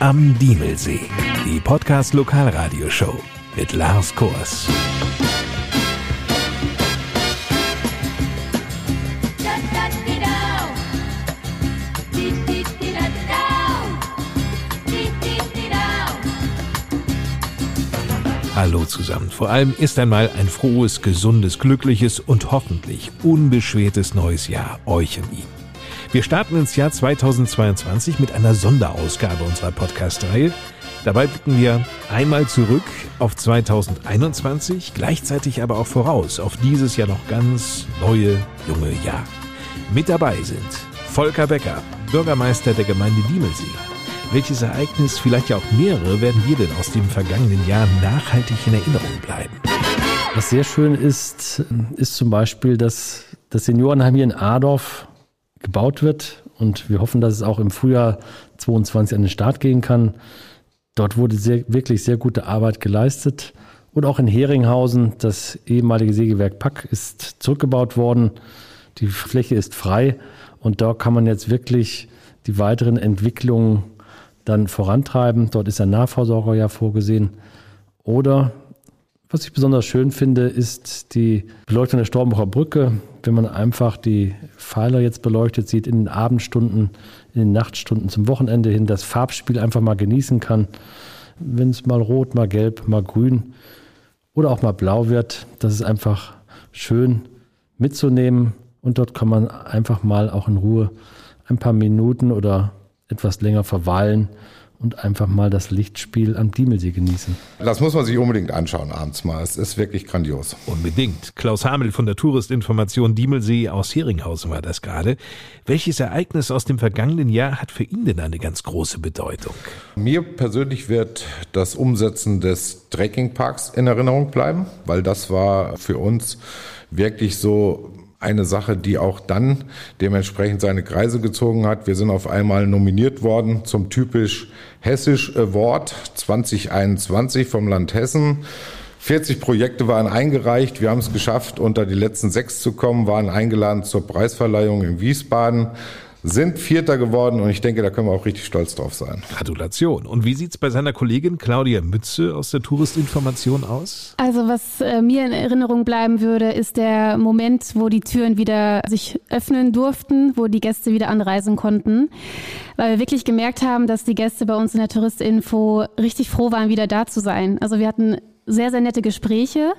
Am Diemelsee. Die Podcast Lokalradioshow mit Lars Kors. Hallo zusammen. Vor allem ist einmal ein frohes, gesundes, glückliches und hoffentlich unbeschwertes neues Jahr euch und Ihnen. Wir starten ins Jahr 2022 mit einer Sonderausgabe unserer Podcast-Reihe. Dabei blicken wir einmal zurück auf 2021, gleichzeitig aber auch voraus auf dieses ja noch ganz neue, junge Jahr. Mit dabei sind Volker Becker, Bürgermeister der Gemeinde Diemelsee. Welches Ereignis, vielleicht ja auch mehrere, werden wir denn aus dem vergangenen Jahr nachhaltig in Erinnerung bleiben? Was sehr schön ist, ist zum Beispiel, dass das Seniorenheim hier in Adorf gebaut wird. Und wir hoffen, dass es auch im Frühjahr 22 an den Start gehen kann. Dort wurde sehr, wirklich sehr gute Arbeit geleistet. Und auch in Heringhausen, das ehemalige Sägewerk Pack, ist zurückgebaut worden. Die Fläche ist frei und da kann man jetzt wirklich die weiteren Entwicklungen dann vorantreiben. Dort ist ein Nahversorger ja vorgesehen. Oder was ich besonders schön finde, ist die Beleuchtung der Stormbacher Brücke. Wenn man einfach die Pfeiler jetzt beleuchtet sieht, in den Abendstunden, in den Nachtstunden zum Wochenende hin, das Farbspiel einfach mal genießen kann. Wenn es mal rot, mal gelb, mal grün oder auch mal blau wird, das ist einfach schön mitzunehmen. Und dort kann man einfach mal auch in Ruhe ein paar Minuten oder etwas länger verweilen und einfach mal das Lichtspiel am Diemelsee genießen. Das muss man sich unbedingt anschauen abends mal. Es ist wirklich grandios. Unbedingt. Klaus Hamel von der Touristinformation Diemelsee aus Heringhausen war das gerade. Welches Ereignis aus dem vergangenen Jahr hat für ihn denn eine ganz große Bedeutung? Mir persönlich wird das Umsetzen des Trekkingparks in Erinnerung bleiben, weil das war für uns wirklich so eine Sache, die auch dann dementsprechend seine Kreise gezogen hat. Wir sind auf einmal nominiert worden zum typisch Hessisch Award 2021 vom Land Hessen. 40 Projekte waren eingereicht. Wir haben es geschafft, unter die letzten sechs zu kommen, waren eingeladen zur Preisverleihung in Wiesbaden sind Vierter geworden und ich denke, da können wir auch richtig stolz drauf sein. Gratulation. Und wie sieht es bei seiner Kollegin Claudia Mütze aus der Touristinformation aus? Also was äh, mir in Erinnerung bleiben würde, ist der Moment, wo die Türen wieder sich öffnen durften, wo die Gäste wieder anreisen konnten, weil wir wirklich gemerkt haben, dass die Gäste bei uns in der Touristinfo richtig froh waren, wieder da zu sein. Also wir hatten sehr, sehr nette Gespräche.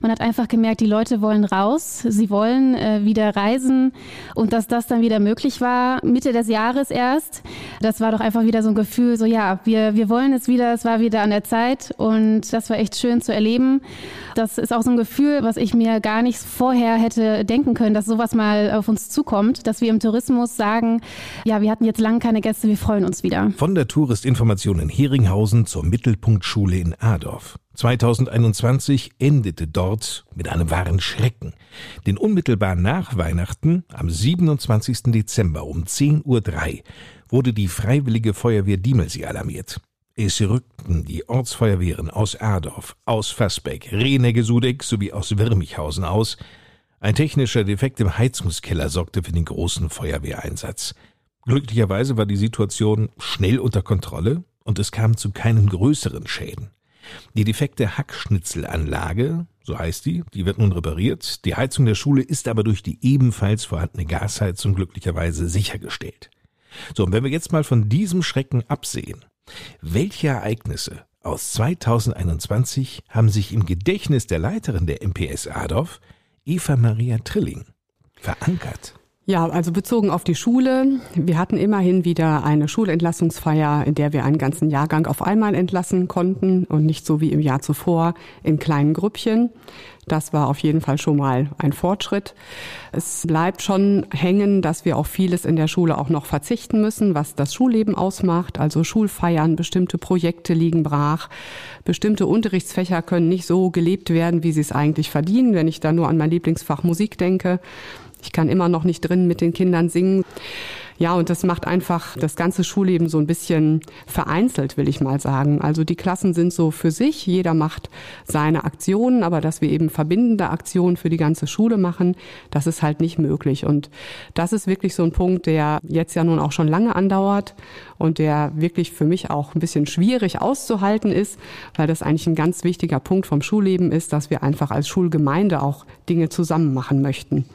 Man hat einfach gemerkt, die Leute wollen raus, sie wollen äh, wieder reisen und dass das dann wieder möglich war, Mitte des Jahres erst. Das war doch einfach wieder so ein Gefühl, so ja, wir, wir wollen es wieder, es war wieder an der Zeit und das war echt schön zu erleben. Das ist auch so ein Gefühl, was ich mir gar nicht vorher hätte denken können, dass sowas mal auf uns zukommt, dass wir im Tourismus sagen, ja, wir hatten jetzt lange keine Gäste, wir freuen uns wieder. Von der Touristinformation in Heringhausen zur Mittelpunktschule in Adorf. 2021 endete dort mit einem wahren Schrecken. Denn unmittelbar nach Weihnachten, am 27. Dezember um 10.03 Uhr, wurde die Freiwillige Feuerwehr Diemelsee alarmiert. Es rückten die Ortsfeuerwehren aus Erdorf, aus Fassbeck, Renegge-Sudeck sowie aus Wirmichhausen aus. Ein technischer Defekt im Heizungskeller sorgte für den großen Feuerwehreinsatz. Glücklicherweise war die Situation schnell unter Kontrolle und es kam zu keinen größeren Schäden. Die defekte Hackschnitzelanlage, so heißt die, die wird nun repariert. Die Heizung der Schule ist aber durch die ebenfalls vorhandene Gasheizung glücklicherweise sichergestellt. So, und wenn wir jetzt mal von diesem Schrecken absehen, welche Ereignisse aus 2021 haben sich im Gedächtnis der Leiterin der MPS Adorf, Eva Maria Trilling, verankert? Ja, also bezogen auf die Schule. Wir hatten immerhin wieder eine Schulentlassungsfeier, in der wir einen ganzen Jahrgang auf einmal entlassen konnten und nicht so wie im Jahr zuvor in kleinen Grüppchen. Das war auf jeden Fall schon mal ein Fortschritt. Es bleibt schon hängen, dass wir auf vieles in der Schule auch noch verzichten müssen, was das Schulleben ausmacht. Also Schulfeiern, bestimmte Projekte liegen brach. Bestimmte Unterrichtsfächer können nicht so gelebt werden, wie sie es eigentlich verdienen, wenn ich da nur an mein Lieblingsfach Musik denke. Ich kann immer noch nicht drin mit den Kindern singen. Ja, und das macht einfach das ganze Schulleben so ein bisschen vereinzelt, will ich mal sagen. Also die Klassen sind so für sich, jeder macht seine Aktionen, aber dass wir eben verbindende Aktionen für die ganze Schule machen, das ist halt nicht möglich. Und das ist wirklich so ein Punkt, der jetzt ja nun auch schon lange andauert und der wirklich für mich auch ein bisschen schwierig auszuhalten ist, weil das eigentlich ein ganz wichtiger Punkt vom Schulleben ist, dass wir einfach als Schulgemeinde auch Dinge zusammen machen möchten.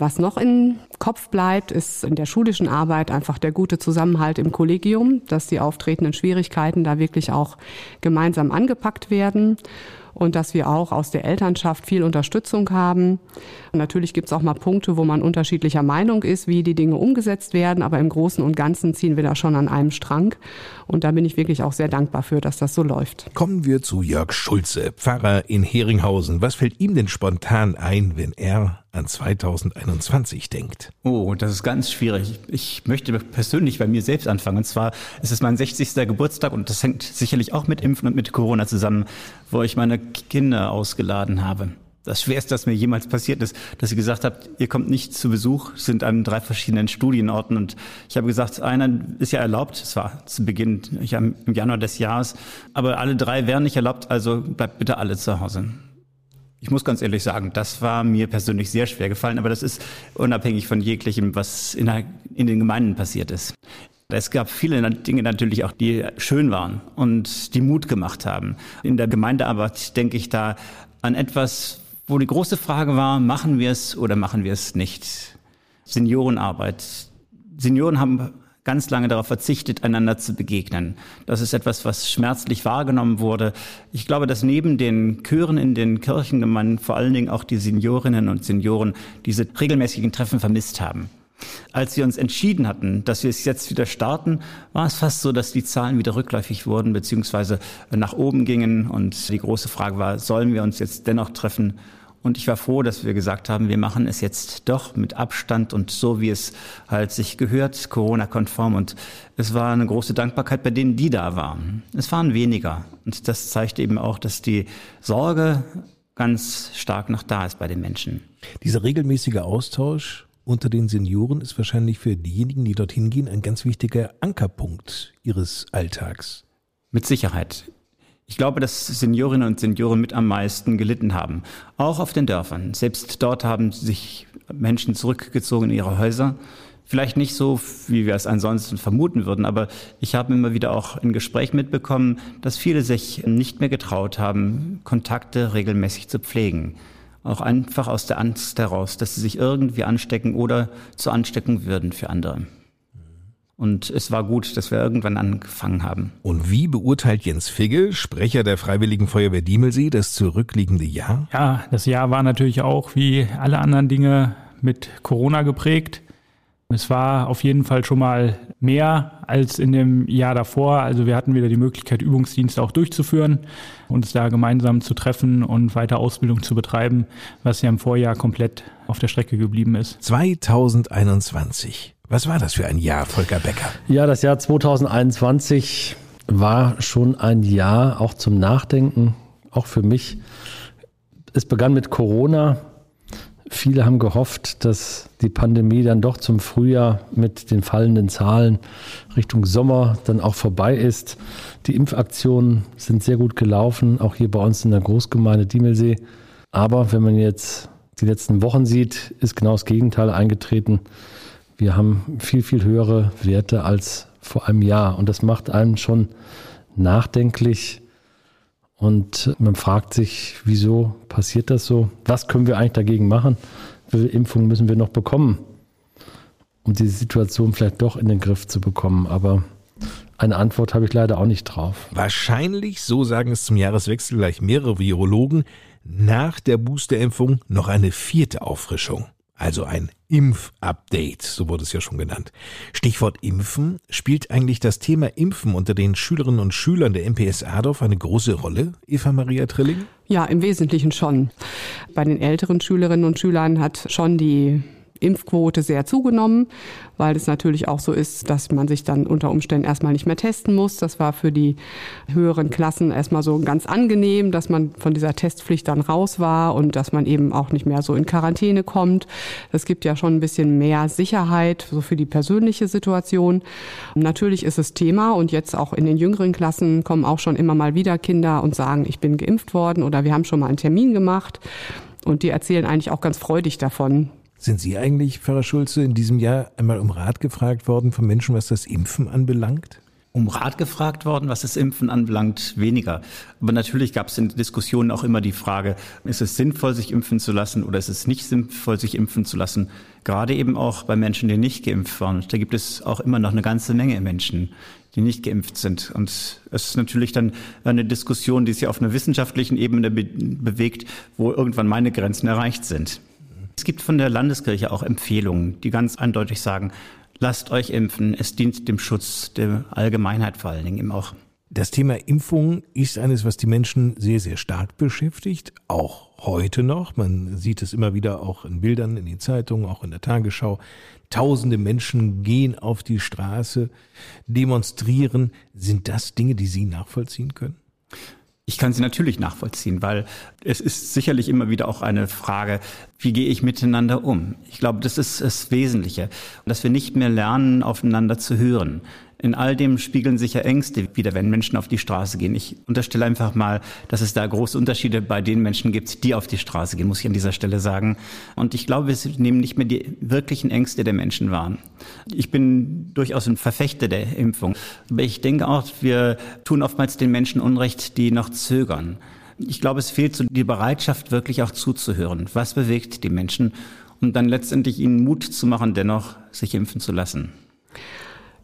Was noch im Kopf bleibt, ist in der schulischen Arbeit einfach der gute Zusammenhalt im Kollegium, dass die auftretenden Schwierigkeiten da wirklich auch gemeinsam angepackt werden und dass wir auch aus der Elternschaft viel Unterstützung haben. Und natürlich gibt es auch mal Punkte, wo man unterschiedlicher Meinung ist, wie die Dinge umgesetzt werden, aber im Großen und Ganzen ziehen wir da schon an einem Strang. Und da bin ich wirklich auch sehr dankbar für, dass das so läuft. Kommen wir zu Jörg Schulze, Pfarrer in Heringhausen. Was fällt ihm denn spontan ein, wenn er an 2021 denkt? Oh, das ist ganz schwierig. Ich möchte persönlich bei mir selbst anfangen. Und zwar ist es mein 60. Geburtstag und das hängt sicherlich auch mit Impfen und mit Corona zusammen, wo ich meine Kinder ausgeladen habe. Das Schwerste, das mir jemals passiert ist, dass sie gesagt habt, ihr kommt nicht zu Besuch, sind an drei verschiedenen Studienorten. Und ich habe gesagt, einer ist ja erlaubt, es war zu Beginn im Januar des Jahres, aber alle drei wären nicht erlaubt, also bleibt bitte alle zu Hause. Ich muss ganz ehrlich sagen, das war mir persönlich sehr schwer gefallen, aber das ist unabhängig von jeglichem, was in, der, in den Gemeinden passiert ist. Es gab viele Dinge natürlich auch, die schön waren und die Mut gemacht haben. In der Gemeindearbeit denke ich da an etwas, wo die große Frage war, machen wir es oder machen wir es nicht? Seniorenarbeit. Senioren haben ganz lange darauf verzichtet, einander zu begegnen. Das ist etwas, was schmerzlich wahrgenommen wurde. Ich glaube, dass neben den Chören in den Kirchengemeinden vor allen Dingen auch die Seniorinnen und Senioren diese regelmäßigen Treffen vermisst haben. Als wir uns entschieden hatten, dass wir es jetzt wieder starten, war es fast so, dass die Zahlen wieder rückläufig wurden bzw. nach oben gingen. Und die große Frage war, sollen wir uns jetzt dennoch treffen und ich war froh, dass wir gesagt haben, wir machen es jetzt doch mit Abstand und so, wie es halt sich gehört, Corona-konform. Und es war eine große Dankbarkeit bei denen, die da waren. Es waren weniger. Und das zeigt eben auch, dass die Sorge ganz stark noch da ist bei den Menschen. Dieser regelmäßige Austausch unter den Senioren ist wahrscheinlich für diejenigen, die dorthin gehen, ein ganz wichtiger Ankerpunkt ihres Alltags. Mit Sicherheit. Ich glaube, dass Seniorinnen und Senioren mit am meisten gelitten haben. Auch auf den Dörfern. Selbst dort haben sich Menschen zurückgezogen in ihre Häuser. Vielleicht nicht so, wie wir es ansonsten vermuten würden, aber ich habe immer wieder auch in Gespräch mitbekommen, dass viele sich nicht mehr getraut haben, Kontakte regelmäßig zu pflegen. Auch einfach aus der Angst heraus, dass sie sich irgendwie anstecken oder zur Ansteckung würden für andere. Und es war gut, dass wir irgendwann angefangen haben. Und wie beurteilt Jens Figge, Sprecher der Freiwilligen Feuerwehr Diemelsee, das zurückliegende Jahr? Ja, das Jahr war natürlich auch wie alle anderen Dinge mit Corona geprägt. Es war auf jeden Fall schon mal mehr als in dem Jahr davor. Also wir hatten wieder die Möglichkeit, Übungsdienste auch durchzuführen, uns da gemeinsam zu treffen und weiter Ausbildung zu betreiben, was ja im Vorjahr komplett auf der Strecke geblieben ist. 2021. Was war das für ein Jahr, Volker Becker? Ja, das Jahr 2021 war schon ein Jahr auch zum Nachdenken, auch für mich. Es begann mit Corona. Viele haben gehofft, dass die Pandemie dann doch zum Frühjahr mit den fallenden Zahlen Richtung Sommer dann auch vorbei ist. Die Impfaktionen sind sehr gut gelaufen, auch hier bei uns in der Großgemeinde Diemelsee. Aber wenn man jetzt die letzten Wochen sieht, ist genau das Gegenteil eingetreten. Wir haben viel, viel höhere Werte als vor einem Jahr. Und das macht einem schon nachdenklich. Und man fragt sich, wieso passiert das so? Was können wir eigentlich dagegen machen? Wie Impfungen müssen wir noch bekommen, um diese Situation vielleicht doch in den Griff zu bekommen? Aber eine Antwort habe ich leider auch nicht drauf. Wahrscheinlich, so sagen es zum Jahreswechsel gleich mehrere Virologen, nach der Boosterimpfung noch eine vierte Auffrischung also ein Impfupdate, so wurde es ja schon genannt. Stichwort Impfen. Spielt eigentlich das Thema Impfen unter den Schülerinnen und Schülern der MPS Adorf eine große Rolle, Eva Maria Trilling? Ja, im Wesentlichen schon. Bei den älteren Schülerinnen und Schülern hat schon die Impfquote sehr zugenommen, weil es natürlich auch so ist, dass man sich dann unter Umständen erstmal nicht mehr testen muss. Das war für die höheren Klassen erstmal so ganz angenehm, dass man von dieser Testpflicht dann raus war und dass man eben auch nicht mehr so in Quarantäne kommt. Das gibt ja schon ein bisschen mehr Sicherheit so für die persönliche Situation. Natürlich ist es Thema und jetzt auch in den jüngeren Klassen kommen auch schon immer mal wieder Kinder und sagen, ich bin geimpft worden oder wir haben schon mal einen Termin gemacht. Und die erzählen eigentlich auch ganz freudig davon, sind Sie eigentlich, Pfarrer Schulze, in diesem Jahr einmal um Rat gefragt worden von Menschen, was das Impfen anbelangt? Um Rat gefragt worden, was das Impfen anbelangt, weniger. Aber natürlich gab es in Diskussionen auch immer die Frage, ist es sinnvoll, sich impfen zu lassen oder ist es nicht sinnvoll, sich impfen zu lassen? Gerade eben auch bei Menschen, die nicht geimpft waren. Da gibt es auch immer noch eine ganze Menge Menschen, die nicht geimpft sind. Und es ist natürlich dann eine Diskussion, die sich auf einer wissenschaftlichen Ebene be bewegt, wo irgendwann meine Grenzen erreicht sind. Es gibt von der Landeskirche auch Empfehlungen, die ganz eindeutig sagen, lasst euch impfen, es dient dem Schutz der Allgemeinheit vor allen Dingen eben auch. Das Thema Impfung ist eines, was die Menschen sehr, sehr stark beschäftigt, auch heute noch. Man sieht es immer wieder auch in Bildern, in den Zeitungen, auch in der Tagesschau. Tausende Menschen gehen auf die Straße, demonstrieren. Sind das Dinge, die Sie nachvollziehen können? Ich kann sie natürlich nachvollziehen, weil es ist sicherlich immer wieder auch eine Frage, wie gehe ich miteinander um? Ich glaube, das ist das Wesentliche, dass wir nicht mehr lernen, aufeinander zu hören. In all dem spiegeln sich ja Ängste wieder, wenn Menschen auf die Straße gehen. Ich unterstelle einfach mal, dass es da große Unterschiede bei den Menschen gibt, die auf die Straße gehen, muss ich an dieser Stelle sagen. Und ich glaube, wir nehmen nicht mehr die wirklichen Ängste der Menschen wahr. Ich bin durchaus ein Verfechter der Impfung. Aber ich denke auch, wir tun oftmals den Menschen Unrecht, die noch zögern. Ich glaube, es fehlt so die Bereitschaft, wirklich auch zuzuhören. Was bewegt die Menschen? Und dann letztendlich ihnen Mut zu machen, dennoch sich impfen zu lassen.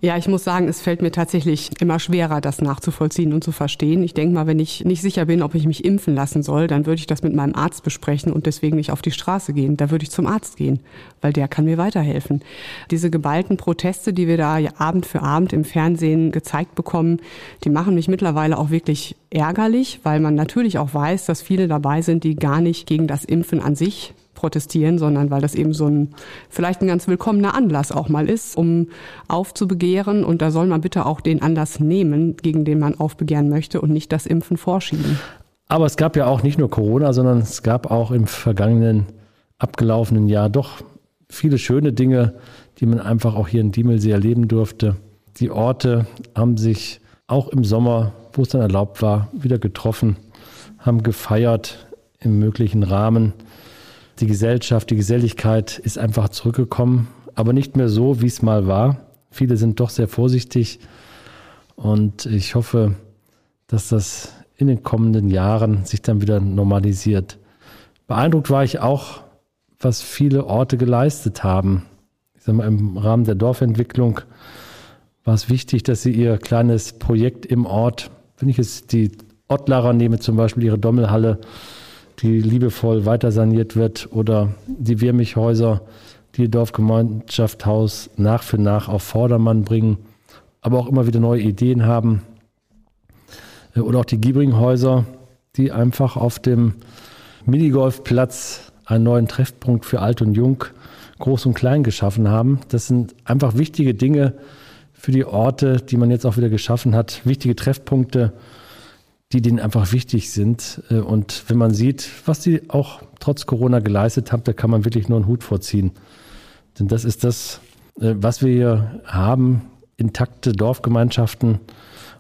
Ja, ich muss sagen, es fällt mir tatsächlich immer schwerer, das nachzuvollziehen und zu verstehen. Ich denke mal, wenn ich nicht sicher bin, ob ich mich impfen lassen soll, dann würde ich das mit meinem Arzt besprechen und deswegen nicht auf die Straße gehen. Da würde ich zum Arzt gehen, weil der kann mir weiterhelfen. Diese geballten Proteste, die wir da Abend für Abend im Fernsehen gezeigt bekommen, die machen mich mittlerweile auch wirklich ärgerlich, weil man natürlich auch weiß, dass viele dabei sind, die gar nicht gegen das Impfen an sich protestieren, sondern weil das eben so ein vielleicht ein ganz willkommener Anlass auch mal ist, um aufzubegehren. Und da soll man bitte auch den Anlass nehmen, gegen den man aufbegehren möchte und nicht das Impfen vorschieben. Aber es gab ja auch nicht nur Corona, sondern es gab auch im vergangenen, abgelaufenen Jahr doch viele schöne Dinge, die man einfach auch hier in Diemelsee erleben durfte. Die Orte haben sich auch im Sommer, wo es dann erlaubt war, wieder getroffen, haben gefeiert im möglichen Rahmen. Die Gesellschaft, die Geselligkeit ist einfach zurückgekommen, aber nicht mehr so, wie es mal war. Viele sind doch sehr vorsichtig und ich hoffe, dass das in den kommenden Jahren sich dann wieder normalisiert. Beeindruckt war ich auch, was viele Orte geleistet haben. Ich sage mal, im Rahmen der Dorfentwicklung war es wichtig, dass sie ihr kleines Projekt im Ort, wenn ich jetzt die Ottlarer nehme, zum Beispiel ihre Dommelhalle, die liebevoll weiter saniert wird oder die Wirmichhäuser, die Dorfgemeinschaft Haus nach für nach auf Vordermann bringen, aber auch immer wieder neue Ideen haben. Äh, oder auch die Giebringhäuser, die einfach auf dem Minigolfplatz einen neuen Treffpunkt für Alt und Jung, Groß und Klein geschaffen haben. Das sind einfach wichtige Dinge für die Orte, die man jetzt auch wieder geschaffen hat. Wichtige Treffpunkte, die denen einfach wichtig sind. Äh, und wenn man sieht, was sie auch trotz Corona geleistet haben, da kann man wirklich nur einen Hut vorziehen. Denn das ist das, äh, was wir hier haben, intakte Dorfgemeinschaften.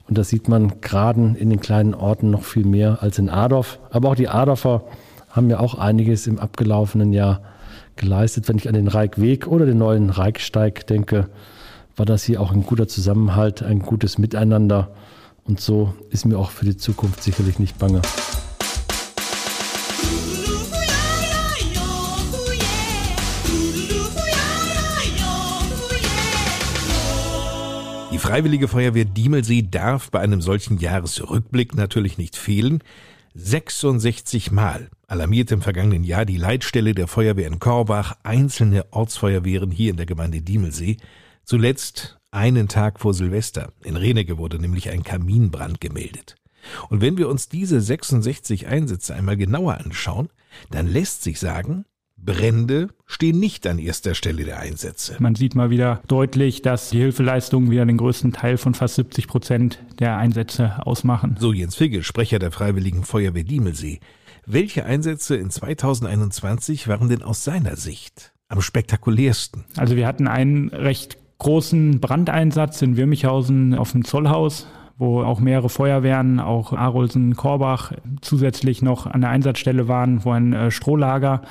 Und das sieht man gerade in den kleinen Orten noch viel mehr als in Adorf. Aber auch die Adorfer haben ja auch einiges im abgelaufenen Jahr geleistet. Wenn ich an den Reikweg oder den neuen Reiksteig denke, war das hier auch ein guter Zusammenhalt, ein gutes Miteinander. Und so ist mir auch für die Zukunft sicherlich nicht bange. Die Freiwillige Feuerwehr Diemelsee darf bei einem solchen Jahresrückblick natürlich nicht fehlen. 66 Mal alarmiert im vergangenen Jahr die Leitstelle der Feuerwehr in Korbach einzelne Ortsfeuerwehren hier in der Gemeinde Diemelsee. Zuletzt einen Tag vor Silvester. In Renege wurde nämlich ein Kaminbrand gemeldet. Und wenn wir uns diese 66 Einsätze einmal genauer anschauen, dann lässt sich sagen, Brände stehen nicht an erster Stelle der Einsätze. Man sieht mal wieder deutlich, dass die Hilfeleistungen wieder den größten Teil von fast 70 Prozent der Einsätze ausmachen. So Jens Figge, Sprecher der Freiwilligen Feuerwehr Diemelsee. Welche Einsätze in 2021 waren denn aus seiner Sicht am spektakulärsten? Also wir hatten einen recht großen Brandeinsatz in Wirmichhausen auf dem Zollhaus wo auch mehrere Feuerwehren, auch Arolsen, Korbach zusätzlich noch an der Einsatzstelle waren, wo ein äh, Strohlager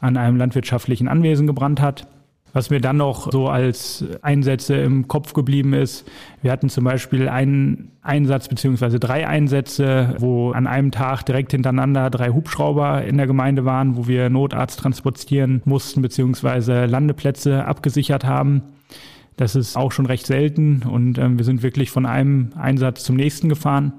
an einem landwirtschaftlichen Anwesen gebrannt hat. Was mir dann noch so als Einsätze im Kopf geblieben ist, wir hatten zum Beispiel einen Einsatz beziehungsweise drei Einsätze, wo an einem Tag direkt hintereinander drei Hubschrauber in der Gemeinde waren, wo wir Notarzt transportieren mussten beziehungsweise Landeplätze abgesichert haben. Das ist auch schon recht selten und ähm, wir sind wirklich von einem Einsatz zum nächsten gefahren.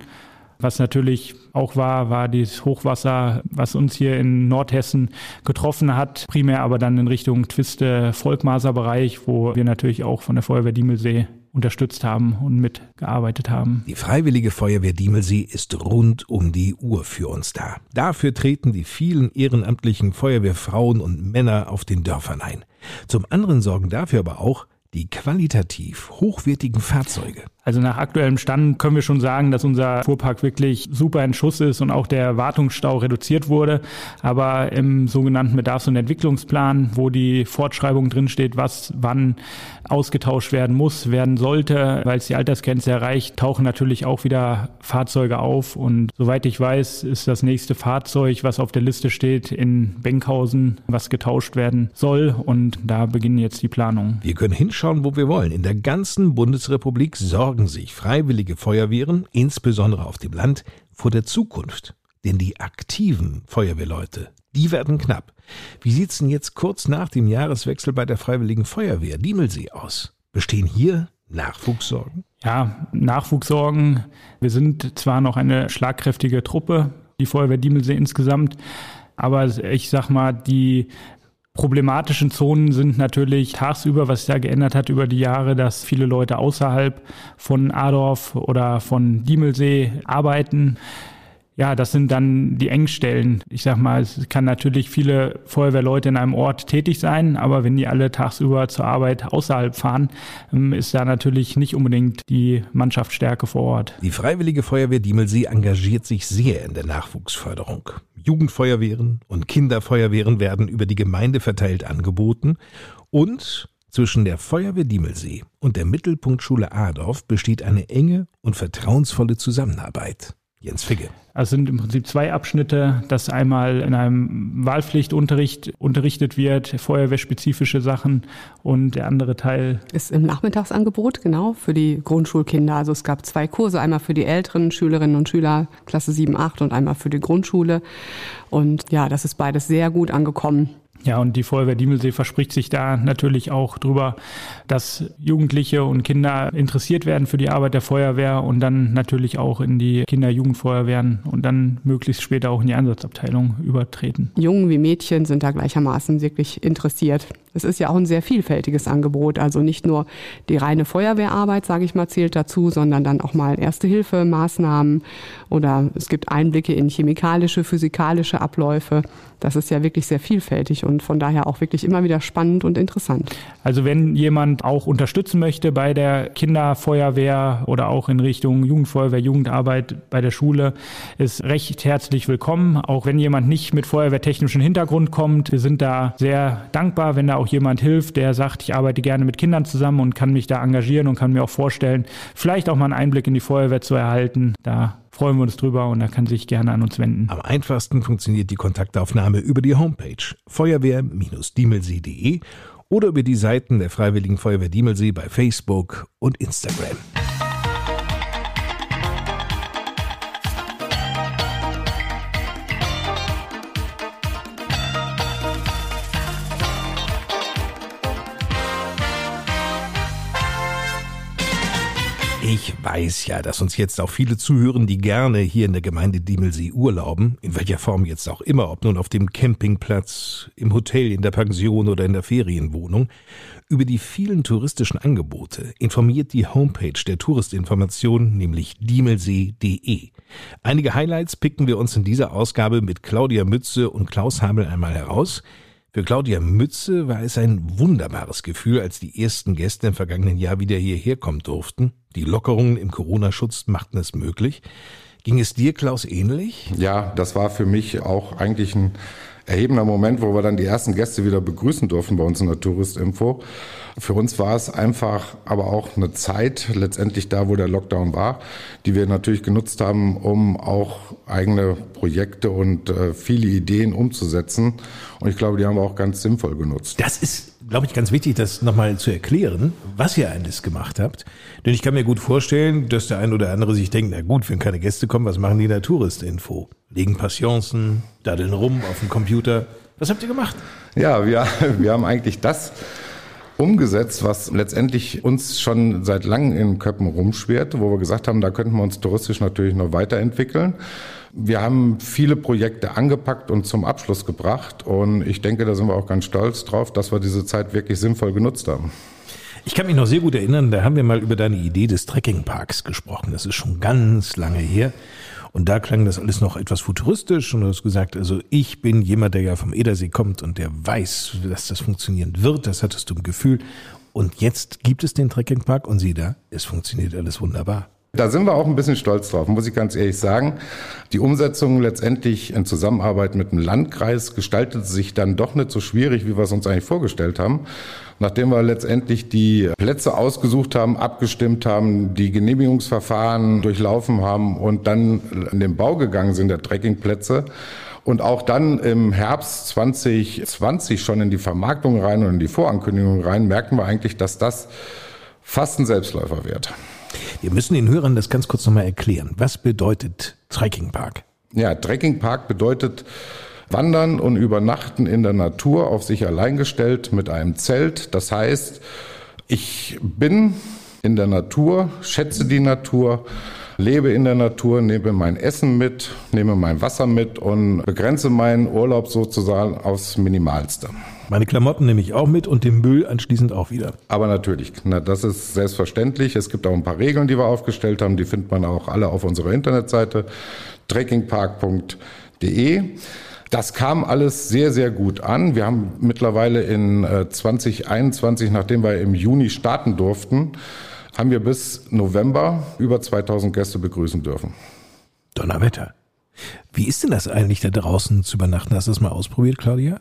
Was natürlich auch war, war dieses Hochwasser, was uns hier in Nordhessen getroffen hat, primär aber dann in Richtung Twiste-Volkmaser-Bereich, wo wir natürlich auch von der Feuerwehr Diemelsee unterstützt haben und mitgearbeitet haben. Die Freiwillige Feuerwehr Diemelsee ist rund um die Uhr für uns da. Dafür treten die vielen ehrenamtlichen Feuerwehrfrauen und Männer auf den Dörfern ein. Zum anderen sorgen dafür aber auch die qualitativ hochwertigen Fahrzeuge. Also nach aktuellem Stand können wir schon sagen, dass unser Fuhrpark wirklich super in Schuss ist und auch der Wartungsstau reduziert wurde. Aber im sogenannten Bedarfs- und Entwicklungsplan, wo die Fortschreibung drinsteht, was wann ausgetauscht werden muss, werden sollte, weil es die Altersgrenze erreicht, tauchen natürlich auch wieder Fahrzeuge auf. Und soweit ich weiß, ist das nächste Fahrzeug, was auf der Liste steht, in Benkhausen, was getauscht werden soll. Und da beginnen jetzt die Planungen. Wir können hinschauen, wo wir wollen. In der ganzen Bundesrepublik sorgen sorgen sich freiwillige Feuerwehren, insbesondere auf dem Land, vor der Zukunft. Denn die aktiven Feuerwehrleute, die werden knapp. Wie sieht's denn jetzt kurz nach dem Jahreswechsel bei der Freiwilligen Feuerwehr Diemelsee aus? Bestehen hier Nachwuchssorgen? Ja, Nachwuchssorgen. Wir sind zwar noch eine schlagkräftige Truppe, die Feuerwehr Diemelsee insgesamt, aber ich sag mal, die problematischen Zonen sind natürlich tagsüber, was sich da geändert hat über die Jahre, dass viele Leute außerhalb von Adorf oder von Diemelsee arbeiten. Ja, das sind dann die Engstellen. Ich sag mal, es kann natürlich viele Feuerwehrleute in einem Ort tätig sein, aber wenn die alle tagsüber zur Arbeit außerhalb fahren, ähm, ist da natürlich nicht unbedingt die Mannschaftsstärke vor Ort. Die Freiwillige Feuerwehr Diemelsee engagiert sich sehr in der Nachwuchsförderung. Jugendfeuerwehren und Kinderfeuerwehren werden über die Gemeinde verteilt angeboten und zwischen der Feuerwehr Diemelsee und der Mittelpunktschule Adorf besteht eine enge und vertrauensvolle Zusammenarbeit. Jens Figge. Also sind im Prinzip zwei Abschnitte, dass einmal in einem Wahlpflichtunterricht unterrichtet wird, feuerwehrspezifische Sachen und der andere Teil ist im Nachmittagsangebot, genau, für die Grundschulkinder. Also es gab zwei Kurse, einmal für die älteren Schülerinnen und Schüler, Klasse 7, 8 und einmal für die Grundschule. Und ja, das ist beides sehr gut angekommen. Ja, und die Feuerwehr Diemelsee verspricht sich da natürlich auch drüber, dass Jugendliche und Kinder interessiert werden für die Arbeit der Feuerwehr und dann natürlich auch in die Kinder-Jugendfeuerwehren und dann möglichst später auch in die Einsatzabteilung übertreten. Jungen wie Mädchen sind da gleichermaßen wirklich interessiert. Es ist ja auch ein sehr vielfältiges Angebot. Also nicht nur die reine Feuerwehrarbeit, sage ich mal, zählt dazu, sondern dann auch mal Erste-Hilfe-Maßnahmen oder es gibt Einblicke in chemikalische, physikalische Abläufe. Das ist ja wirklich sehr vielfältig und von daher auch wirklich immer wieder spannend und interessant. Also wenn jemand auch unterstützen möchte bei der Kinderfeuerwehr oder auch in Richtung Jugendfeuerwehr, Jugendarbeit bei der Schule, ist recht herzlich willkommen. Auch wenn jemand nicht mit feuerwehrtechnischem Hintergrund kommt, wir sind da sehr dankbar, wenn da auch jemand hilft, der sagt, ich arbeite gerne mit Kindern zusammen und kann mich da engagieren und kann mir auch vorstellen, vielleicht auch mal einen Einblick in die Feuerwehr zu erhalten. Da freuen wir uns drüber und er kann sich gerne an uns wenden. Am einfachsten funktioniert die Kontaktaufnahme über die Homepage feuerwehr-diemelsee.de oder über die Seiten der Freiwilligen Feuerwehr Diemelsee bei Facebook und Instagram. Ich weiß ja, dass uns jetzt auch viele zuhören, die gerne hier in der Gemeinde Diemelsee urlauben, in welcher Form jetzt auch immer, ob nun auf dem Campingplatz, im Hotel, in der Pension oder in der Ferienwohnung. Über die vielen touristischen Angebote informiert die Homepage der Touristinformation, nämlich diemelsee.de. Einige Highlights picken wir uns in dieser Ausgabe mit Claudia Mütze und Klaus Hamel einmal heraus. Für Claudia Mütze war es ein wunderbares Gefühl, als die ersten Gäste im vergangenen Jahr wieder hierher kommen durften. Die Lockerungen im Corona-Schutz machten es möglich. Ging es dir, Klaus, ähnlich? Ja, das war für mich auch eigentlich ein erhebender Moment, wo wir dann die ersten Gäste wieder begrüßen durften bei uns in der Touristinfo. Für uns war es einfach aber auch eine Zeit, letztendlich da, wo der Lockdown war, die wir natürlich genutzt haben, um auch eigene Projekte und äh, viele Ideen umzusetzen. Und ich glaube, die haben wir auch ganz sinnvoll genutzt. Das ist glaube ich, ganz wichtig, das nochmal zu erklären, was ihr alles gemacht habt. Denn ich kann mir gut vorstellen, dass der ein oder andere sich denkt, na gut, wenn keine Gäste kommen, was machen die in der Touristinfo? Legen Passionsen, daddeln rum auf dem Computer. Was habt ihr gemacht? Ja, wir, wir haben eigentlich das umgesetzt, was letztendlich uns schon seit langem in Köppen rumschwert, wo wir gesagt haben, da könnten wir uns touristisch natürlich noch weiterentwickeln. Wir haben viele Projekte angepackt und zum Abschluss gebracht und ich denke, da sind wir auch ganz stolz drauf, dass wir diese Zeit wirklich sinnvoll genutzt haben. Ich kann mich noch sehr gut erinnern, da haben wir mal über deine Idee des Trekkingparks gesprochen. Das ist schon ganz lange her. Und da klang das alles noch etwas futuristisch und du hast gesagt, also ich bin jemand, der ja vom Edersee kommt und der weiß, dass das funktionieren wird. Das hattest du im Gefühl. Und jetzt gibt es den Trekkingpark und sieh da, es funktioniert alles wunderbar. Da sind wir auch ein bisschen stolz drauf, muss ich ganz ehrlich sagen. Die Umsetzung letztendlich in Zusammenarbeit mit dem Landkreis gestaltet sich dann doch nicht so schwierig, wie wir es uns eigentlich vorgestellt haben. Nachdem wir letztendlich die Plätze ausgesucht haben, abgestimmt haben, die Genehmigungsverfahren durchlaufen haben und dann in den Bau gegangen sind der Trekkingplätze, und auch dann im Herbst 2020 schon in die Vermarktung rein und in die Vorankündigung rein, merken wir eigentlich, dass das fast ein Selbstläufer wird. Wir müssen den Hörern das ganz kurz nochmal erklären. Was bedeutet Trekkingpark? Ja, Trekkingpark bedeutet Wandern und Übernachten in der Natur auf sich allein gestellt mit einem Zelt. Das heißt, ich bin in der Natur, schätze die Natur, lebe in der Natur, nehme mein Essen mit, nehme mein Wasser mit und begrenze meinen Urlaub sozusagen aufs Minimalste. Meine Klamotten nehme ich auch mit und den Müll anschließend auch wieder. Aber natürlich, na, das ist selbstverständlich. Es gibt auch ein paar Regeln, die wir aufgestellt haben. Die findet man auch alle auf unserer Internetseite trekkingpark.de. Das kam alles sehr, sehr gut an. Wir haben mittlerweile in 2021, äh, nachdem wir im Juni starten durften, haben wir bis November über 2000 Gäste begrüßen dürfen. Donnerwetter. Wie ist denn das eigentlich, da draußen zu übernachten? Hast du das mal ausprobiert, Claudia?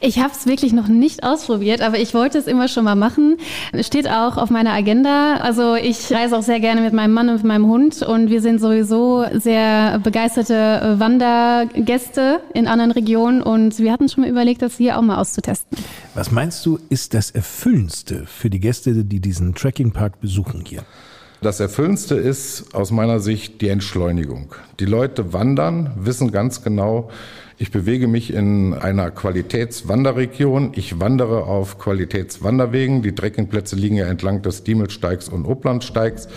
Ich habe es wirklich noch nicht ausprobiert, aber ich wollte es immer schon mal machen. Steht auch auf meiner Agenda. Also ich reise auch sehr gerne mit meinem Mann und mit meinem Hund und wir sind sowieso sehr begeisterte Wandergäste in anderen Regionen und wir hatten schon mal überlegt, das hier auch mal auszutesten. Was meinst du, ist das Erfüllendste für die Gäste, die diesen Trekkingpark besuchen hier? Das Erfüllendste ist aus meiner Sicht die Entschleunigung. Die Leute wandern, wissen ganz genau, ich bewege mich in einer Qualitätswanderregion. Ich wandere auf Qualitätswanderwegen. Die Trekkingplätze liegen ja entlang des Diemelsteigs und Oblandsteigs.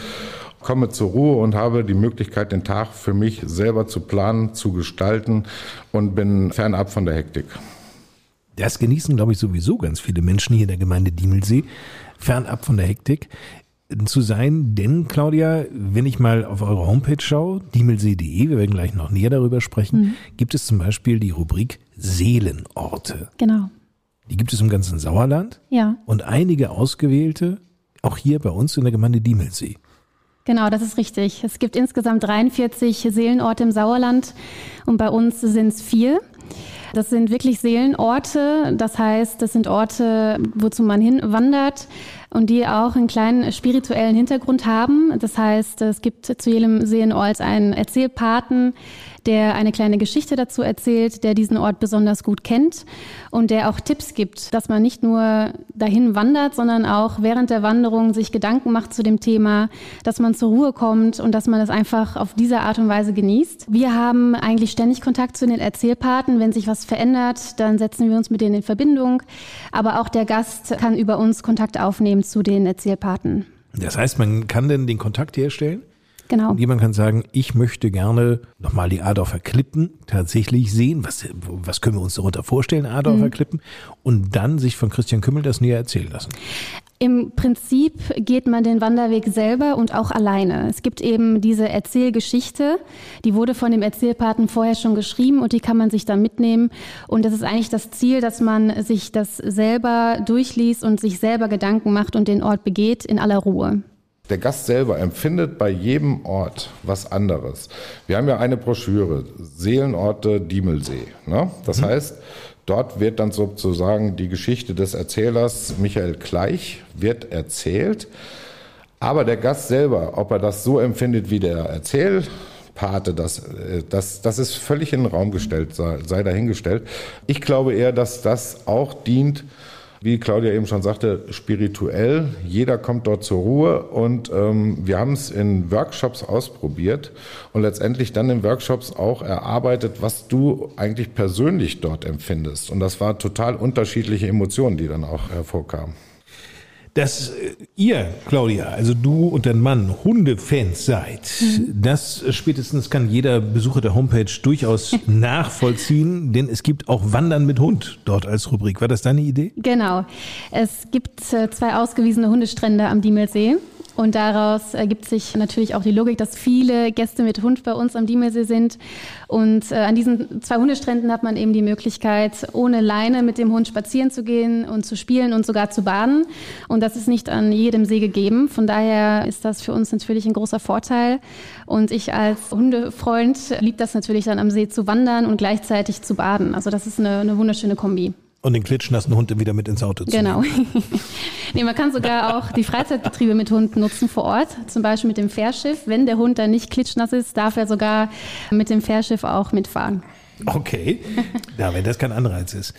Komme zur Ruhe und habe die Möglichkeit, den Tag für mich selber zu planen, zu gestalten und bin fernab von der Hektik. Das genießen, glaube ich, sowieso ganz viele Menschen hier in der Gemeinde Diemelsee, fernab von der Hektik zu sein, denn Claudia, wenn ich mal auf eure Homepage schaue, diemelsee.de, wir werden gleich noch näher darüber sprechen, mhm. gibt es zum Beispiel die Rubrik Seelenorte. Genau. Die gibt es im ganzen Sauerland. Ja. Und einige ausgewählte auch hier bei uns in der Gemeinde Diemelsee. Genau, das ist richtig. Es gibt insgesamt 43 Seelenorte im Sauerland und bei uns sind es vier. Das sind wirklich Seelenorte. Das heißt, das sind Orte, wozu man hinwandert und die auch einen kleinen spirituellen Hintergrund haben. Das heißt, es gibt zu jedem Seelenort einen Erzählpaten, der eine kleine Geschichte dazu erzählt, der diesen Ort besonders gut kennt und der auch Tipps gibt, dass man nicht nur dahin wandert, sondern auch während der Wanderung sich Gedanken macht zu dem Thema, dass man zur Ruhe kommt und dass man das einfach auf diese Art und Weise genießt. Wir haben eigentlich ständig Kontakt zu den Erzählpaten. Wenn sich was verändert, dann setzen wir uns mit denen in Verbindung. Aber auch der Gast kann über uns Kontakt aufnehmen zu den Erzählpaten. Das heißt, man kann denn den Kontakt herstellen? Genau. Und jemand kann sagen, ich möchte gerne nochmal die Adorfer Klippen tatsächlich sehen. Was, was können wir uns darunter vorstellen, Adorfer mhm. Klippen? Und dann sich von Christian Kümmel das näher erzählen lassen. Im Prinzip geht man den Wanderweg selber und auch alleine. Es gibt eben diese Erzählgeschichte, die wurde von dem Erzählpaten vorher schon geschrieben und die kann man sich dann mitnehmen. Und das ist eigentlich das Ziel, dass man sich das selber durchliest und sich selber Gedanken macht und den Ort begeht in aller Ruhe. Der Gast selber empfindet bei jedem Ort was anderes. Wir haben ja eine Broschüre, Seelenorte Diemelsee. Ne? Das mhm. heißt, Dort wird dann sozusagen die Geschichte des Erzählers Michael Gleich wird erzählt. Aber der Gast selber, ob er das so empfindet wie der Erzählpate, das, äh, das, das ist völlig in den Raum gestellt, sei dahingestellt. Ich glaube eher, dass das auch dient, wie Claudia eben schon sagte, spirituell. Jeder kommt dort zur Ruhe und ähm, wir haben es in Workshops ausprobiert und letztendlich dann in Workshops auch erarbeitet, was du eigentlich persönlich dort empfindest. Und das war total unterschiedliche Emotionen, die dann auch hervorkamen dass äh, ihr, Claudia, also du und dein Mann Hundefans seid, mhm. das spätestens kann jeder Besucher der Homepage durchaus nachvollziehen, denn es gibt auch Wandern mit Hund dort als Rubrik. War das deine Idee? Genau. Es gibt äh, zwei ausgewiesene Hundestrände am Diemelsee. Und daraus ergibt sich natürlich auch die Logik, dass viele Gäste mit Hund bei uns am Diemelsee sind. Und äh, an diesen zwei Hundestränden hat man eben die Möglichkeit, ohne Leine mit dem Hund spazieren zu gehen und zu spielen und sogar zu baden. Und das ist nicht an jedem See gegeben. Von daher ist das für uns natürlich ein großer Vorteil. Und ich als Hundefreund liebe das natürlich dann am See zu wandern und gleichzeitig zu baden. Also das ist eine, eine wunderschöne Kombi. Und den klitschnassen Hund wieder mit ins Auto zu Genau. nee, man kann sogar auch die Freizeitbetriebe mit Hunden nutzen vor Ort, zum Beispiel mit dem Fährschiff. Wenn der Hund dann nicht klitschnass ist, darf er sogar mit dem Fährschiff auch mitfahren. Okay, ja, wenn das kein Anreiz ist.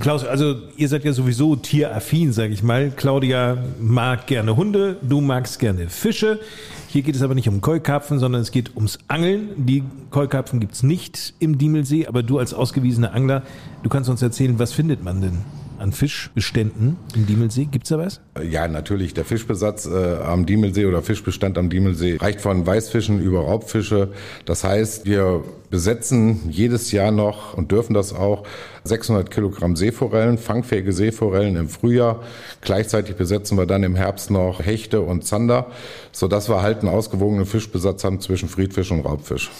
Klaus, also ihr seid ja sowieso tieraffin, sage ich mal. Claudia mag gerne Hunde, du magst gerne Fische. Hier geht es aber nicht um Keukarpfen, sondern es geht ums Angeln. Die Keukarpfen gibt's nicht im Diemelsee, aber du als ausgewiesener Angler, du kannst uns erzählen, was findet man denn an Fischbeständen im Diemelsee? Gibt's da was? Ja, natürlich. Der Fischbesatz äh, am Diemelsee oder Fischbestand am Diemelsee reicht von Weißfischen über Raubfische. Das heißt, wir besetzen jedes Jahr noch und dürfen das auch 600 Kilogramm Seeforellen, fangfähige Seeforellen im Frühjahr. Gleichzeitig besetzen wir dann im Herbst noch Hechte und Zander, sodass wir halt einen ausgewogenen Fischbesatz haben zwischen Friedfisch und Raubfisch.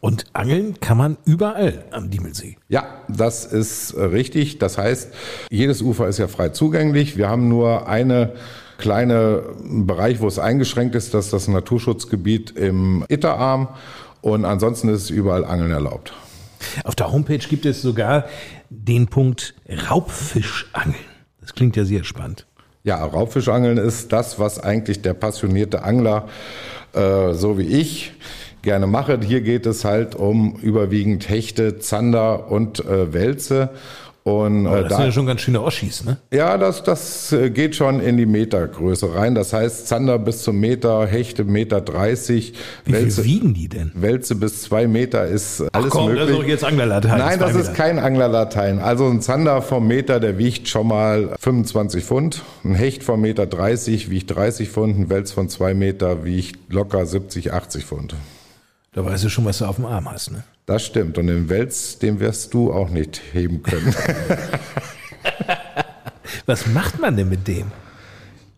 Und angeln kann man überall am Diemelsee. Ja, das ist richtig. Das heißt, jedes Ufer ist ja frei zugänglich. Wir haben nur eine kleine Bereich, wo es eingeschränkt ist, das ist das Naturschutzgebiet im Itterarm. Und ansonsten ist es überall Angeln erlaubt. Auf der Homepage gibt es sogar den Punkt Raubfischangeln. Das klingt ja sehr spannend. Ja, Raubfischangeln ist das, was eigentlich der passionierte Angler, äh, so wie ich, gerne mache. Hier geht es halt um überwiegend Hechte, Zander und äh, Wälze. Und, äh, das da, sind ja schon ganz schöne Oschis, ne? Ja, das, das äh, geht schon in die Metergröße rein. Das heißt, Zander bis zum Meter, Hechte Meter 30. Wie Wälze, viel wiegen die denn? Wälze bis zwei Meter ist alles Ach komm, möglich. das ist doch jetzt Anglerlatein. Nein, das ist kein Anglerlatein. Also ein Zander vom Meter, der wiegt schon mal 25 Pfund. Ein Hecht vom Meter 30 wiegt 30 Pfund. Ein Wels von zwei Meter wiegt locker 70, 80 Pfund. Da weißt du schon, was du auf dem Arm hast, ne? Das stimmt. Und den Wels, den wirst du auch nicht heben können. was macht man denn mit dem?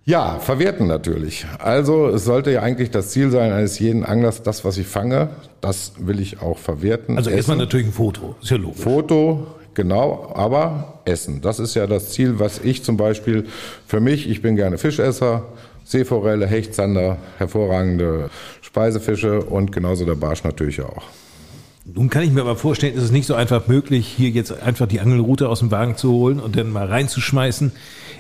Ja, verwerten natürlich. Also es sollte ja eigentlich das Ziel sein eines jeden Anglers, das, was ich fange, das will ich auch verwerten. Also erstmal natürlich ein Foto, ist ja logisch. Foto, genau, aber Essen. Das ist ja das Ziel, was ich zum Beispiel für mich, ich bin gerne Fischesser, Seeforelle, Hecht, Zander, hervorragende Speisefische und genauso der Barsch natürlich auch. Nun kann ich mir aber vorstellen, ist es nicht so einfach möglich, hier jetzt einfach die Angelrute aus dem Wagen zu holen und dann mal reinzuschmeißen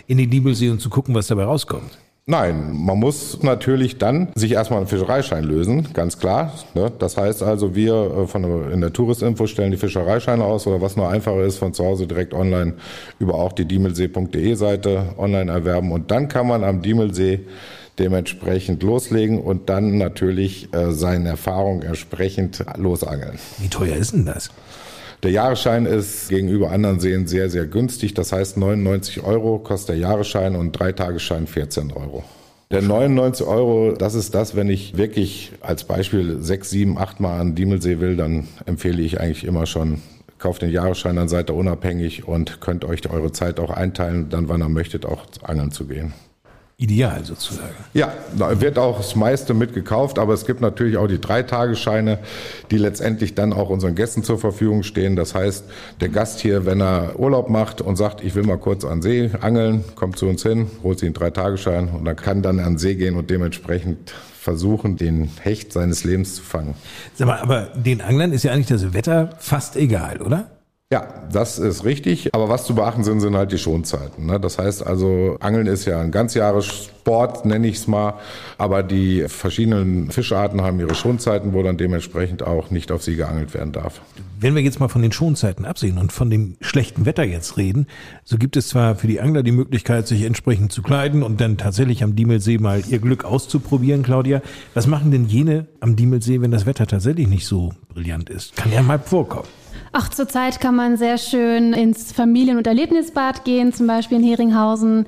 in die Diebelsee und zu gucken, was dabei rauskommt. Nein, man muss natürlich dann sich erstmal einen Fischereischein lösen, ganz klar. Ne? Das heißt also, wir äh, von in der Touristinfo stellen die Fischereischeine aus oder was nur einfacher ist, von zu Hause direkt online über auch die diemelsee.de Seite online erwerben und dann kann man am Diemelsee dementsprechend loslegen und dann natürlich äh, seine Erfahrung entsprechend losangeln. Wie teuer ist denn das? Der Jahresschein ist gegenüber anderen Seen sehr, sehr günstig. Das heißt 99 Euro kostet der Jahresschein und Dreitagesschein 14 Euro. Der 99 Euro, das ist das, wenn ich wirklich als Beispiel sechs, sieben, acht Mal an Diemelsee will, dann empfehle ich eigentlich immer schon, kauft den Jahresschein, dann seid ihr unabhängig und könnt euch eure Zeit auch einteilen, dann wann ihr möchtet, auch angeln zu gehen ideal sozusagen. Ja, da wird auch das meiste mitgekauft, aber es gibt natürlich auch die Dreitagescheine, die letztendlich dann auch unseren Gästen zur Verfügung stehen. Das heißt, der Gast hier, wenn er Urlaub macht und sagt, ich will mal kurz an See angeln, kommt zu uns hin, holt sich einen Dreitageschein und dann kann dann an See gehen und dementsprechend versuchen, den Hecht seines Lebens zu fangen. Sag mal, aber den Anglern ist ja eigentlich das Wetter fast egal, oder? Ja, das ist richtig. Aber was zu beachten sind, sind halt die Schonzeiten. Ne? Das heißt also, Angeln ist ja ein Ganzjahressport, nenne ich es mal. Aber die verschiedenen Fischarten haben ihre Schonzeiten, wo dann dementsprechend auch nicht auf sie geangelt werden darf. Wenn wir jetzt mal von den Schonzeiten absehen und von dem schlechten Wetter jetzt reden, so gibt es zwar für die Angler die Möglichkeit, sich entsprechend zu kleiden und dann tatsächlich am Diemelsee mal ihr Glück auszuprobieren, Claudia. Was machen denn jene am Diemelsee, wenn das Wetter tatsächlich nicht so brillant ist? Kann ja mal vorkommen. Ach, zurzeit kann man sehr schön ins Familien- und Erlebnisbad gehen, zum Beispiel in Heringhausen.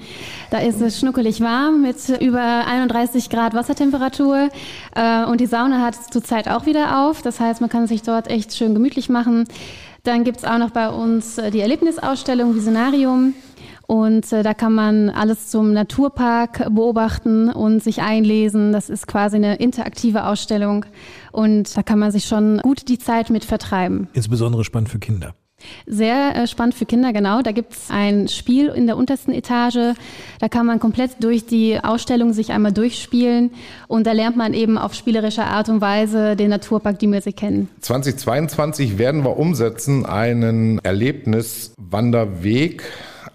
Da ist es schnuckelig warm mit über 31 Grad Wassertemperatur. Äh, und die Sauna hat zurzeit auch wieder auf. Das heißt, man kann sich dort echt schön gemütlich machen. Dann gibt's auch noch bei uns äh, die Erlebnisausstellung Visionarium. Und äh, da kann man alles zum Naturpark beobachten und sich einlesen. Das ist quasi eine interaktive Ausstellung. Und da kann man sich schon gut die Zeit mit vertreiben. Insbesondere spannend für Kinder. Sehr äh, spannend für Kinder, genau. Da gibt's ein Spiel in der untersten Etage. Da kann man komplett durch die Ausstellung sich einmal durchspielen und da lernt man eben auf spielerische Art und Weise den Naturpark die Diemelsee kennen. 2022 werden wir umsetzen einen Erlebniswanderweg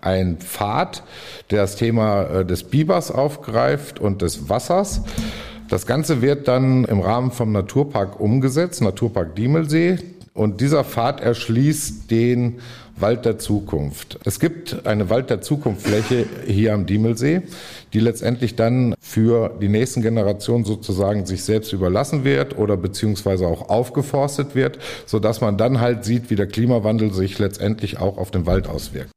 ein Pfad, der das Thema äh, des Bibers aufgreift und des Wassers. Das Ganze wird dann im Rahmen vom Naturpark umgesetzt, Naturpark Diemelsee. Und dieser Pfad erschließt den Wald der Zukunft. Es gibt eine Wald der Zukunft-Fläche hier am Diemelsee, die letztendlich dann für die nächsten Generationen sozusagen sich selbst überlassen wird oder beziehungsweise auch aufgeforstet wird, so dass man dann halt sieht, wie der Klimawandel sich letztendlich auch auf den Wald auswirkt.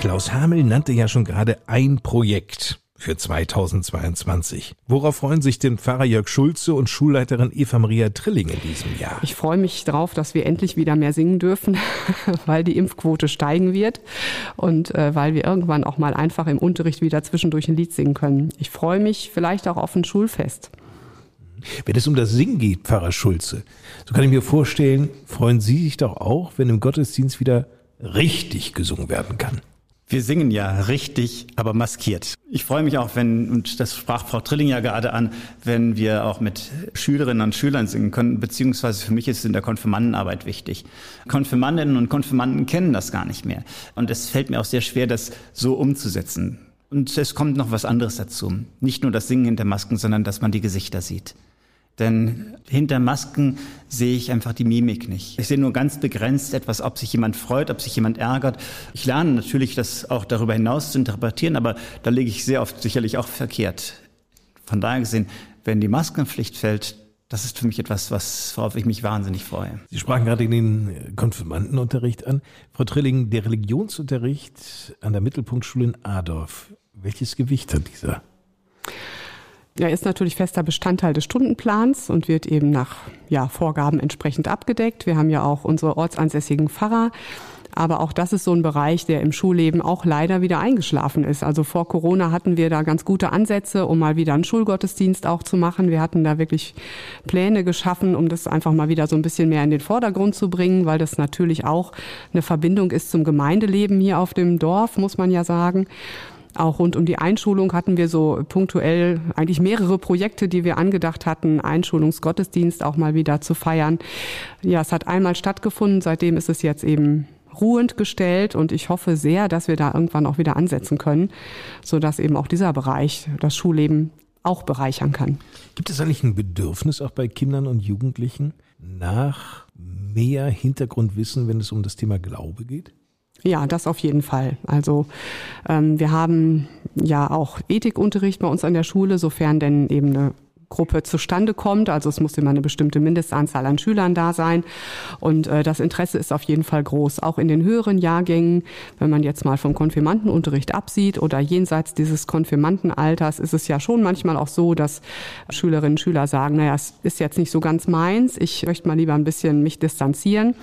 Klaus Hamel nannte ja schon gerade ein Projekt für 2022. Worauf freuen sich denn Pfarrer Jörg Schulze und Schulleiterin Eva Maria Trilling in diesem Jahr? Ich freue mich darauf, dass wir endlich wieder mehr singen dürfen, weil die Impfquote steigen wird und äh, weil wir irgendwann auch mal einfach im Unterricht wieder zwischendurch ein Lied singen können. Ich freue mich vielleicht auch auf ein Schulfest. Wenn es um das Singen geht, Pfarrer Schulze, so kann ich mir vorstellen, freuen Sie sich doch auch, wenn im Gottesdienst wieder richtig gesungen werden kann. Wir singen ja richtig, aber maskiert. Ich freue mich auch, wenn, und das sprach Frau Trilling ja gerade an, wenn wir auch mit Schülerinnen und Schülern singen können, beziehungsweise für mich ist es in der Konfirmandenarbeit wichtig. Konfirmandinnen und Konfirmanden kennen das gar nicht mehr. Und es fällt mir auch sehr schwer, das so umzusetzen. Und es kommt noch was anderes dazu. Nicht nur das Singen hinter Masken, sondern dass man die Gesichter sieht. Denn hinter Masken sehe ich einfach die Mimik nicht. Ich sehe nur ganz begrenzt etwas, ob sich jemand freut, ob sich jemand ärgert. Ich lerne natürlich, das auch darüber hinaus zu interpretieren, aber da lege ich sehr oft sicherlich auch verkehrt. Von daher gesehen, wenn die Maskenpflicht fällt, das ist für mich etwas, was, worauf ich mich wahnsinnig freue. Sie sprachen gerade den Konfirmandenunterricht an. Frau Trilling, der Religionsunterricht an der Mittelpunktschule in Adorf, welches Gewicht hat dieser? Er ist natürlich fester Bestandteil des Stundenplans und wird eben nach ja, Vorgaben entsprechend abgedeckt. Wir haben ja auch unsere ortsansässigen Pfarrer. Aber auch das ist so ein Bereich, der im Schulleben auch leider wieder eingeschlafen ist. Also vor Corona hatten wir da ganz gute Ansätze, um mal wieder einen Schulgottesdienst auch zu machen. Wir hatten da wirklich Pläne geschaffen, um das einfach mal wieder so ein bisschen mehr in den Vordergrund zu bringen, weil das natürlich auch eine Verbindung ist zum Gemeindeleben hier auf dem Dorf, muss man ja sagen. Auch rund um die Einschulung hatten wir so punktuell eigentlich mehrere Projekte, die wir angedacht hatten, Einschulungsgottesdienst auch mal wieder zu feiern. Ja, es hat einmal stattgefunden, seitdem ist es jetzt eben ruhend gestellt und ich hoffe sehr, dass wir da irgendwann auch wieder ansetzen können, so dass eben auch dieser Bereich das Schulleben auch bereichern kann. Gibt es eigentlich ein Bedürfnis auch bei Kindern und Jugendlichen nach mehr Hintergrundwissen, wenn es um das Thema Glaube geht? Ja, das auf jeden Fall. Also ähm, wir haben ja auch Ethikunterricht bei uns an der Schule, sofern denn eben eine Gruppe zustande kommt. Also es muss immer eine bestimmte Mindestanzahl an Schülern da sein. Und äh, das Interesse ist auf jeden Fall groß. Auch in den höheren Jahrgängen, wenn man jetzt mal vom Konfirmandenunterricht absieht oder jenseits dieses Konfirmandenalters, ist es ja schon manchmal auch so, dass Schülerinnen und Schüler sagen, naja, es ist jetzt nicht so ganz meins. Ich möchte mal lieber ein bisschen mich distanzieren.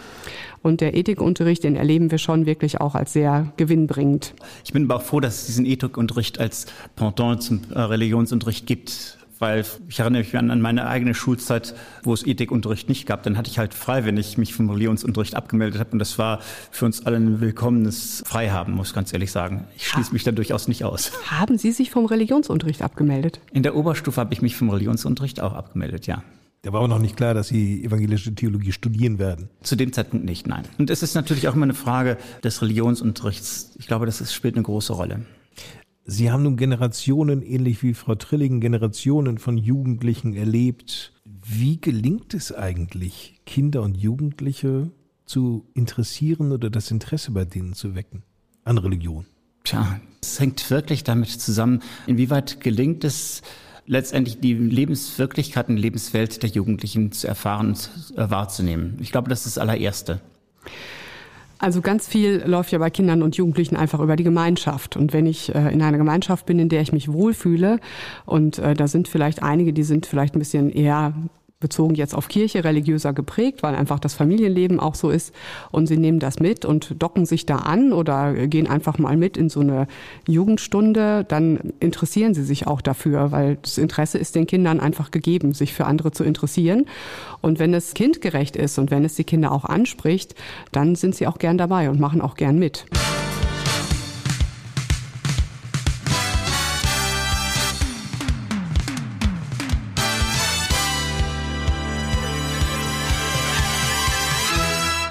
Und der Ethikunterricht, den erleben wir schon wirklich auch als sehr gewinnbringend. Ich bin aber auch froh, dass es diesen Ethikunterricht als Pendant zum äh, Religionsunterricht gibt weil ich erinnere mich an meine eigene Schulzeit, wo es Ethikunterricht nicht gab. Dann hatte ich halt frei, wenn ich mich vom Religionsunterricht abgemeldet habe. Und das war für uns alle ein willkommenes Freihaben, muss ich ganz ehrlich sagen. Ich schließe mich da durchaus nicht aus. Haben Sie sich vom Religionsunterricht abgemeldet? In der Oberstufe habe ich mich vom Religionsunterricht auch abgemeldet, ja. Da war auch noch nicht klar, dass Sie evangelische Theologie studieren werden. Zu dem Zeitpunkt nicht, nein. Und es ist natürlich auch immer eine Frage des Religionsunterrichts. Ich glaube, das ist, spielt eine große Rolle. Sie haben nun Generationen, ähnlich wie Frau Trilling, Generationen von Jugendlichen erlebt. Wie gelingt es eigentlich, Kinder und Jugendliche zu interessieren oder das Interesse bei denen zu wecken an Religion? Tja, es hängt wirklich damit zusammen, inwieweit gelingt es, letztendlich die Lebenswirklichkeit und Lebenswelt der Jugendlichen zu erfahren und äh, wahrzunehmen. Ich glaube, das ist das allererste. Also ganz viel läuft ja bei Kindern und Jugendlichen einfach über die Gemeinschaft. Und wenn ich äh, in einer Gemeinschaft bin, in der ich mich wohlfühle, und äh, da sind vielleicht einige, die sind vielleicht ein bisschen eher bezogen jetzt auf Kirche religiöser geprägt, weil einfach das Familienleben auch so ist. Und sie nehmen das mit und docken sich da an oder gehen einfach mal mit in so eine Jugendstunde. Dann interessieren sie sich auch dafür, weil das Interesse ist den Kindern einfach gegeben, sich für andere zu interessieren. Und wenn es kindgerecht ist und wenn es die Kinder auch anspricht, dann sind sie auch gern dabei und machen auch gern mit.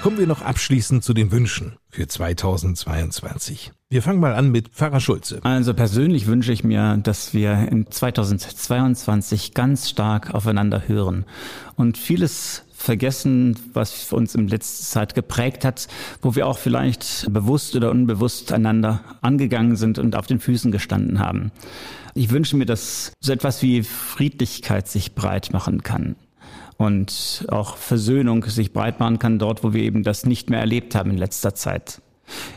Kommen wir noch abschließend zu den Wünschen für 2022. Wir fangen mal an mit Pfarrer Schulze. Also persönlich wünsche ich mir, dass wir in 2022 ganz stark aufeinander hören und vieles vergessen, was uns in letzter Zeit geprägt hat, wo wir auch vielleicht bewusst oder unbewusst einander angegangen sind und auf den Füßen gestanden haben. Ich wünsche mir, dass so etwas wie Friedlichkeit sich breit machen kann und auch Versöhnung sich breit machen kann dort, wo wir eben das nicht mehr erlebt haben in letzter Zeit.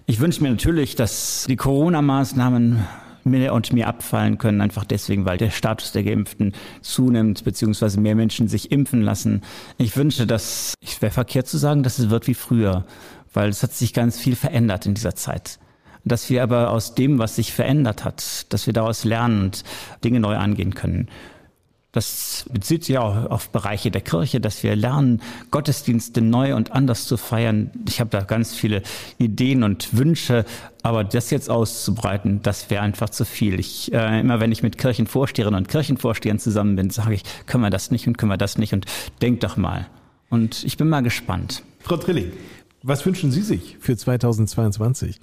Ich wünsche mir natürlich, dass die Corona-Maßnahmen mir und mir abfallen können, einfach deswegen, weil der Status der Geimpften zunimmt, beziehungsweise mehr Menschen sich impfen lassen. Ich wünsche, dass, ich wäre verkehrt zu sagen, dass es wird wie früher, weil es hat sich ganz viel verändert in dieser Zeit. Dass wir aber aus dem, was sich verändert hat, dass wir daraus lernen und Dinge neu angehen können. Das bezieht sich auch auf Bereiche der Kirche, dass wir lernen, Gottesdienste neu und anders zu feiern. Ich habe da ganz viele Ideen und Wünsche, aber das jetzt auszubreiten, das wäre einfach zu viel. Ich, äh, immer wenn ich mit Kirchenvorsteherinnen und Kirchenvorstehern zusammen bin, sage ich, können wir das nicht und können wir das nicht und denk doch mal. Und ich bin mal gespannt. Frau Trilling, was wünschen Sie sich für 2022?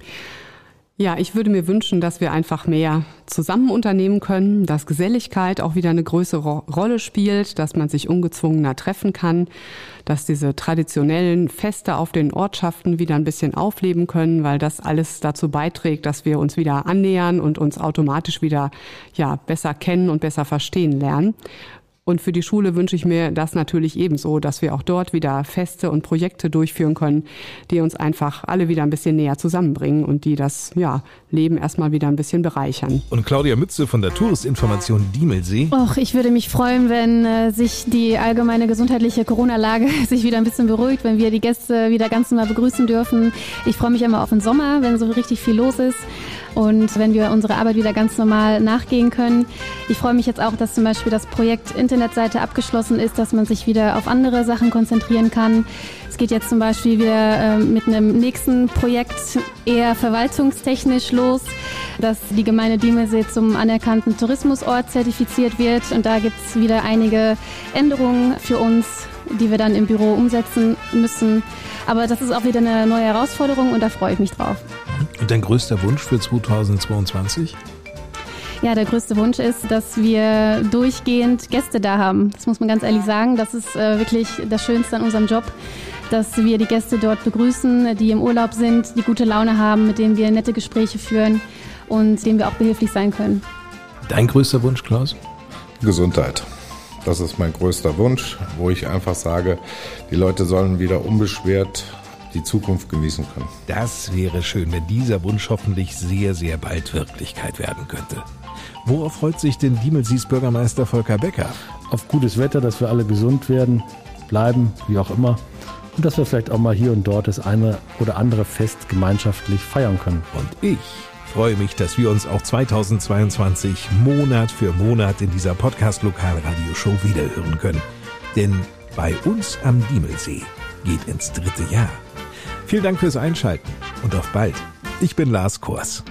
Ja, ich würde mir wünschen, dass wir einfach mehr zusammen unternehmen können, dass Geselligkeit auch wieder eine größere Rolle spielt, dass man sich ungezwungener treffen kann, dass diese traditionellen Feste auf den Ortschaften wieder ein bisschen aufleben können, weil das alles dazu beiträgt, dass wir uns wieder annähern und uns automatisch wieder ja besser kennen und besser verstehen lernen. Und für die Schule wünsche ich mir das natürlich ebenso, dass wir auch dort wieder Feste und Projekte durchführen können, die uns einfach alle wieder ein bisschen näher zusammenbringen und die das ja, Leben erstmal wieder ein bisschen bereichern. Und Claudia Mütze von der Touristinformation Diemelsee. Och, ich würde mich freuen, wenn äh, sich die allgemeine gesundheitliche Corona-Lage sich wieder ein bisschen beruhigt, wenn wir die Gäste wieder ganz normal begrüßen dürfen. Ich freue mich immer auf den Sommer, wenn so richtig viel los ist und wenn wir unsere Arbeit wieder ganz normal nachgehen können. Ich freue mich jetzt auch, dass zum Beispiel das Projekt Internetseite abgeschlossen ist, dass man sich wieder auf andere Sachen konzentrieren kann. Es geht jetzt zum Beispiel wieder äh, mit einem nächsten Projekt eher verwaltungstechnisch los, dass die Gemeinde Diemelsee zum anerkannten Tourismusort zertifiziert wird. Und da gibt es wieder einige Änderungen für uns, die wir dann im Büro umsetzen müssen. Aber das ist auch wieder eine neue Herausforderung und da freue ich mich drauf. Und dein größter Wunsch für 2022? Ja, der größte Wunsch ist, dass wir durchgehend Gäste da haben. Das muss man ganz ehrlich sagen. Das ist äh, wirklich das Schönste an unserem Job, dass wir die Gäste dort begrüßen, die im Urlaub sind, die gute Laune haben, mit denen wir nette Gespräche führen und denen wir auch behilflich sein können. Dein größter Wunsch, Klaus? Gesundheit. Das ist mein größter Wunsch, wo ich einfach sage, die Leute sollen wieder unbeschwert die Zukunft genießen können. Das wäre schön, wenn dieser Wunsch hoffentlich sehr, sehr bald Wirklichkeit werden könnte. Worauf freut sich denn Diemelsies Bürgermeister Volker Becker? Auf gutes Wetter, dass wir alle gesund werden, bleiben, wie auch immer. Und dass wir vielleicht auch mal hier und dort das eine oder andere Fest gemeinschaftlich feiern können. Und ich freue mich, dass wir uns auch 2022 Monat für Monat in dieser Podcast-Lokalradio-Show wiederhören können. Denn bei uns am Diemelsee geht ins dritte Jahr. Vielen Dank fürs Einschalten und auf bald. Ich bin Lars Kors.